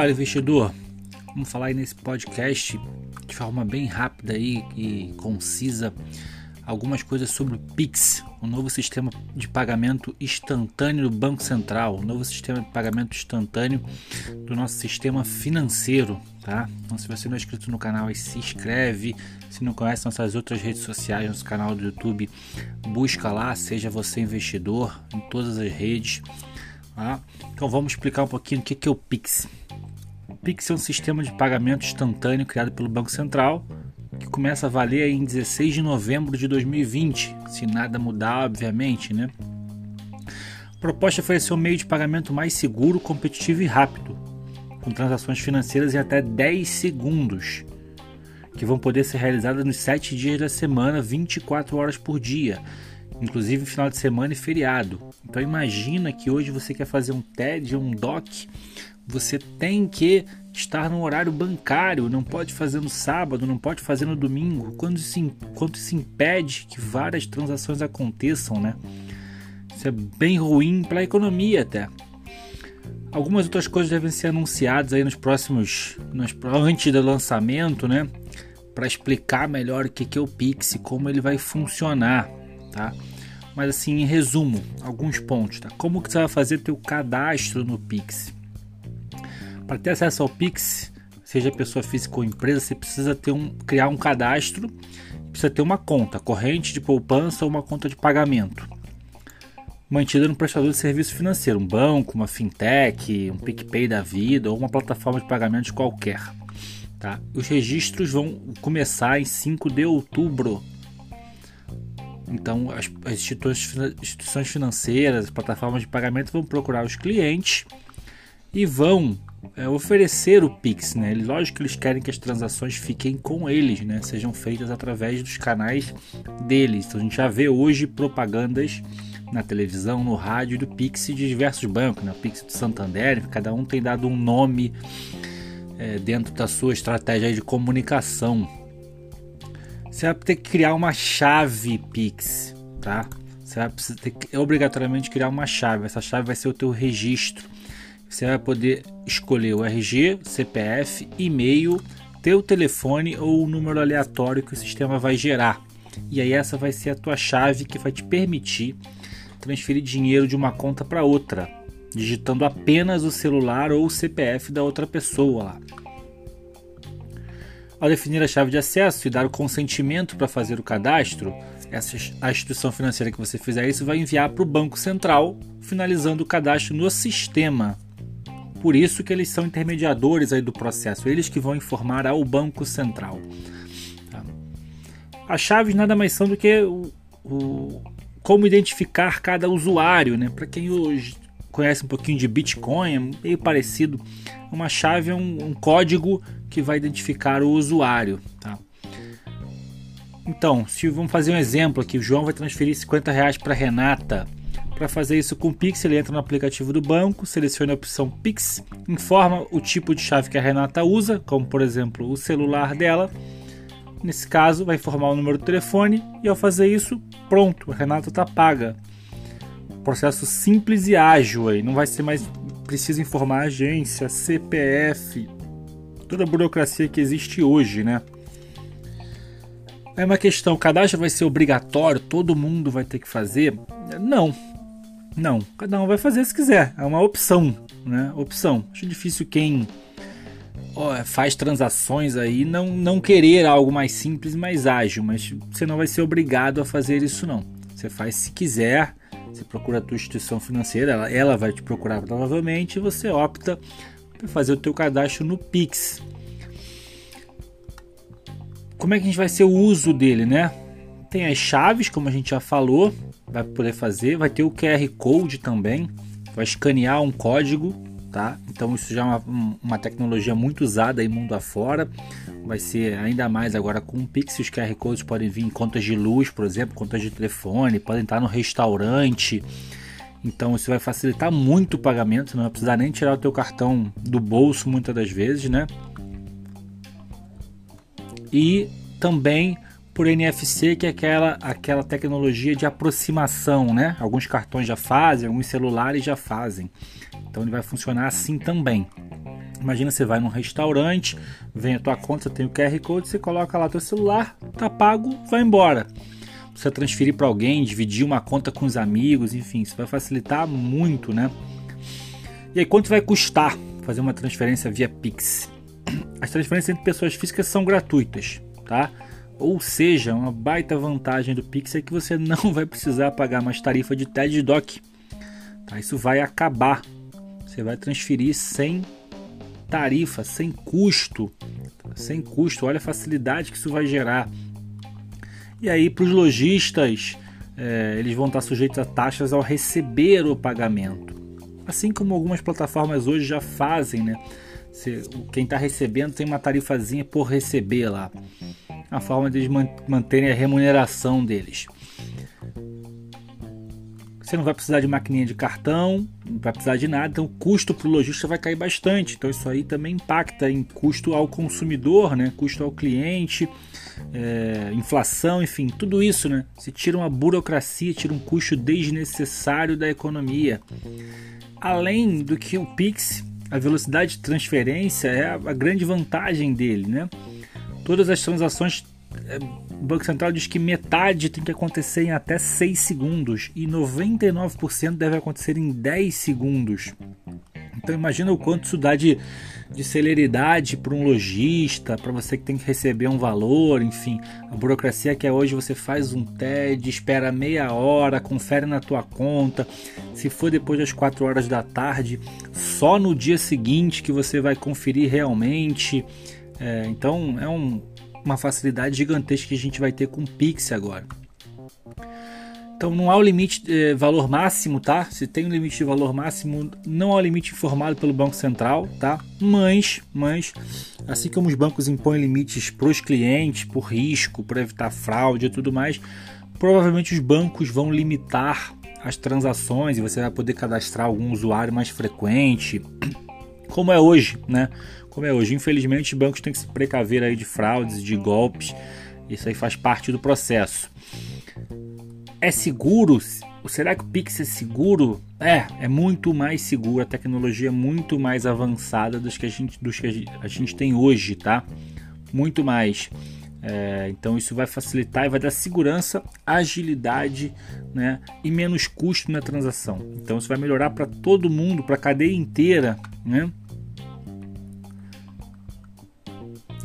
Fala investidor, vamos falar aí nesse podcast de forma bem rápida aí e concisa algumas coisas sobre o Pix, o novo sistema de pagamento instantâneo do Banco Central, o novo sistema de pagamento instantâneo do nosso sistema financeiro, tá? Então se você não é inscrito no canal, aí se inscreve. Se não conhece nossas outras redes sociais, nosso canal do YouTube, busca lá, seja você investidor em todas as redes. Tá? Então vamos explicar um pouquinho o que é o Pix. Pix é um sistema de pagamento instantâneo criado pelo Banco Central que começa a valer em 16 de novembro de 2020, se nada mudar, obviamente, né? A proposta é oferecer um meio de pagamento mais seguro, competitivo e rápido, com transações financeiras em até 10 segundos, que vão poder ser realizadas nos 7 dias da semana, 24 horas por dia, inclusive final de semana e feriado. Então imagina que hoje você quer fazer um TED, um DOC, você tem que estar no horário bancário, não pode fazer no sábado, não pode fazer no domingo, quando isso, quando isso impede que várias transações aconteçam, né? Isso é bem ruim para a economia até. Algumas outras coisas devem ser anunciadas aí nos próximos, nos, antes do lançamento, né? Para explicar melhor o que é o Pix e como ele vai funcionar, tá? Mas assim, em resumo, alguns pontos, tá? Como que você vai fazer teu cadastro no Pix? Para ter acesso ao Pix, seja pessoa física ou empresa, você precisa ter um, criar um cadastro, precisa ter uma conta corrente de poupança ou uma conta de pagamento mantida no prestador de serviço financeiro, um banco, uma fintech, um PicPay da vida ou uma plataforma de pagamentos qualquer. Tá? Os registros vão começar em 5 de outubro. Então, as, as instituições financeiras, as plataformas de pagamento vão procurar os clientes e vão é, oferecer o Pix, né? Lógico que eles querem que as transações fiquem com eles, né? Sejam feitas através dos canais deles. Então a gente já vê hoje propagandas na televisão, no rádio do Pix de diversos bancos, né? O Pix do Santander, cada um tem dado um nome é, dentro da sua estratégia de comunicação. Você vai ter que criar uma chave Pix, tá? Você vai ter que obrigatoriamente criar uma chave. Essa chave vai ser o teu registro você vai poder escolher o RG, CPF, e-mail, teu telefone ou o número aleatório que o sistema vai gerar. E aí essa vai ser a tua chave que vai te permitir transferir dinheiro de uma conta para outra, digitando apenas o celular ou o CPF da outra pessoa lá. Ao definir a chave de acesso e dar o consentimento para fazer o cadastro, essa, a instituição financeira que você fizer isso vai enviar para o Banco Central, finalizando o cadastro no sistema por isso que eles são intermediadores aí do processo, eles que vão informar ao Banco Central. Tá? As chaves nada mais são do que o, o como identificar cada usuário, né? Para quem hoje conhece um pouquinho de Bitcoin, é meio parecido. Uma chave é um, um código que vai identificar o usuário, tá? Então, se vamos fazer um exemplo aqui, o João vai transferir 50 reais para Renata para fazer isso com o Pix, ele entra no aplicativo do banco, seleciona a opção Pix, informa o tipo de chave que a Renata usa, como por exemplo o celular dela. Nesse caso, vai informar o número do telefone e ao fazer isso, pronto, a Renata está paga. Processo simples e ágil aí, não vai ser mais preciso informar a agência, CPF, toda a burocracia que existe hoje, né? É uma questão, o cadastro vai ser obrigatório, todo mundo vai ter que fazer? Não, não, cada um vai fazer se quiser. É uma opção, né? Opção. Acho difícil quem faz transações aí não, não querer algo mais simples, mais ágil, mas você não vai ser obrigado a fazer isso não. Você faz se quiser. Você procura a tua instituição financeira, ela, ela vai te procurar provavelmente e você opta para fazer o teu cadastro no Pix. Como é que a gente vai ser o uso dele, né? Tem as chaves, como a gente já falou, vai poder fazer. Vai ter o QR Code também, vai escanear um código, tá? Então isso já é uma, uma tecnologia muito usada aí mundo afora. Vai ser ainda mais agora com o Pix, os QR Codes podem vir em contas de luz, por exemplo, contas de telefone, podem estar no restaurante. Então isso vai facilitar muito o pagamento, não vai precisar nem tirar o teu cartão do bolso muitas das vezes, né? E também por NFC, que é aquela, aquela tecnologia de aproximação, né? Alguns cartões já fazem, alguns celulares já fazem. Então ele vai funcionar assim também. Imagina você vai num restaurante, vem a tua conta, você tem o QR Code, você coloca lá teu celular, tá pago, vai embora. Você transferir para alguém, dividir uma conta com os amigos, enfim, isso vai facilitar muito, né? E aí quanto vai custar fazer uma transferência via Pix? As transferências entre pessoas físicas são gratuitas, tá? Ou seja, uma baita vantagem do Pix é que você não vai precisar pagar mais tarifa de TED DOC. Tá? Isso vai acabar. Você vai transferir sem tarifa, sem custo. Sem custo. Olha a facilidade que isso vai gerar. E aí, para os lojistas, é, eles vão estar sujeitos a taxas ao receber o pagamento. Assim como algumas plataformas hoje já fazem, né? Quem está recebendo tem uma tarifazinha por receber lá a forma de eles manterem a remuneração deles. Você não vai precisar de maquininha de cartão, não vai precisar de nada, então o custo para o lojista vai cair bastante. Então isso aí também impacta em custo ao consumidor, né? custo ao cliente, é, inflação, enfim, tudo isso, né? Se tira uma burocracia, tira um custo desnecessário da economia. Além do que o Pix, a velocidade de transferência é a, grande vantagem dele, né? Todas as transações, é, o Banco Central diz que metade tem que acontecer em até 6 segundos e 99% deve acontecer em 10 segundos. Então imagina o quanto isso dá de, de celeridade para um lojista, para você que tem que receber um valor, enfim. A burocracia que é hoje você faz um TED, espera meia hora, confere na tua conta. Se for depois das 4 horas da tarde, só no dia seguinte que você vai conferir realmente. É, então é um, uma facilidade gigantesca que a gente vai ter com o Pix agora. Então não há o limite de valor máximo, tá? Se tem um limite de valor máximo, não há o limite informado pelo Banco Central, tá? Mas, mas assim como os bancos impõem limites para os clientes, por risco, para evitar fraude e tudo mais, provavelmente os bancos vão limitar as transações e você vai poder cadastrar algum usuário mais frequente, como é hoje, né? como é hoje. Infelizmente, os bancos têm que se precaver aí de fraudes, de golpes. Isso aí faz parte do processo. É seguro? Será que o Pix é seguro? É, é muito mais seguro. A tecnologia é muito mais avançada dos que a gente, dos que a gente tem hoje, tá? Muito mais. É, então isso vai facilitar e vai dar segurança, agilidade né, e menos custo na transação. Então isso vai melhorar para todo mundo, para a cadeia inteira. Né?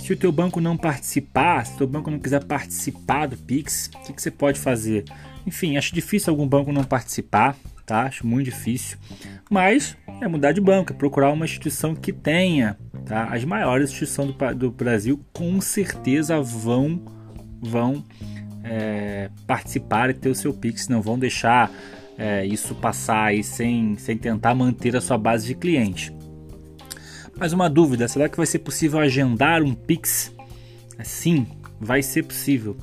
Se o teu banco não participar, se o teu banco não quiser participar do Pix, o que, que você pode fazer? Enfim, acho difícil algum banco não participar, tá? Acho muito difícil. Mas é mudar de banco, é procurar uma instituição que tenha, tá? As maiores instituições do, do Brasil com certeza vão vão é, participar e ter o seu Pix, não vão deixar é, isso passar aí sem, sem tentar manter a sua base de clientes. Mais uma dúvida: será que vai ser possível agendar um Pix? Sim, vai ser possível.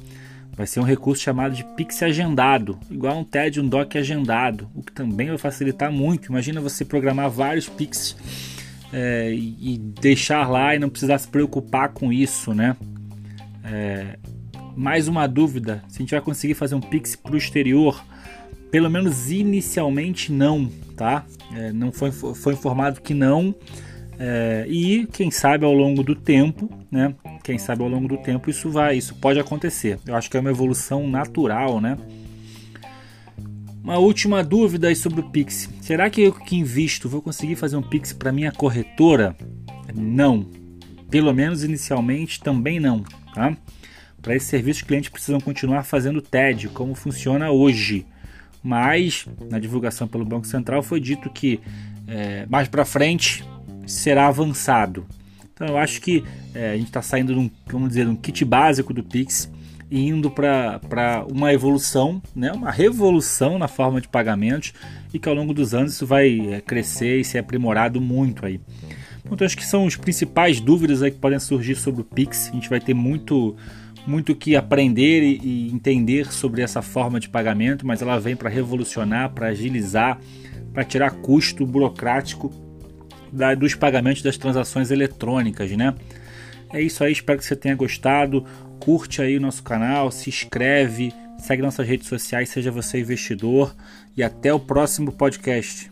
Vai ser um recurso chamado de Pix agendado, igual um TED, um DOC agendado, o que também vai facilitar muito. Imagina você programar vários Pix é, e deixar lá e não precisar se preocupar com isso, né? É, mais uma dúvida: se a gente vai conseguir fazer um Pix para o exterior? Pelo menos inicialmente não, tá? É, não foi, foi informado que não. É, e quem sabe ao longo do tempo, né? Quem sabe ao longo do tempo isso vai, isso pode acontecer. Eu acho que é uma evolução natural, né? Uma última dúvida sobre o Pix. Será que eu que invisto vou conseguir fazer um Pix para minha corretora? Não. Pelo menos inicialmente também não, tá? Para esse serviço, os clientes precisam continuar fazendo TED, como funciona hoje. Mas na divulgação pelo Banco Central foi dito que é, mais para frente será avançado. Então eu acho que é, a gente está saindo de um, vamos dizer, um kit básico do Pix e indo para uma evolução, né, uma revolução na forma de pagamentos e que ao longo dos anos isso vai é, crescer e ser aprimorado muito aí. Então acho que são os principais dúvidas aí que podem surgir sobre o Pix. A gente vai ter muito muito que aprender e, e entender sobre essa forma de pagamento, mas ela vem para revolucionar, para agilizar, para tirar custo burocrático da, dos pagamentos das transações eletrônicas, né? É isso aí, espero que você tenha gostado. Curte aí o nosso canal, se inscreve, segue nossas redes sociais, seja você investidor e até o próximo podcast.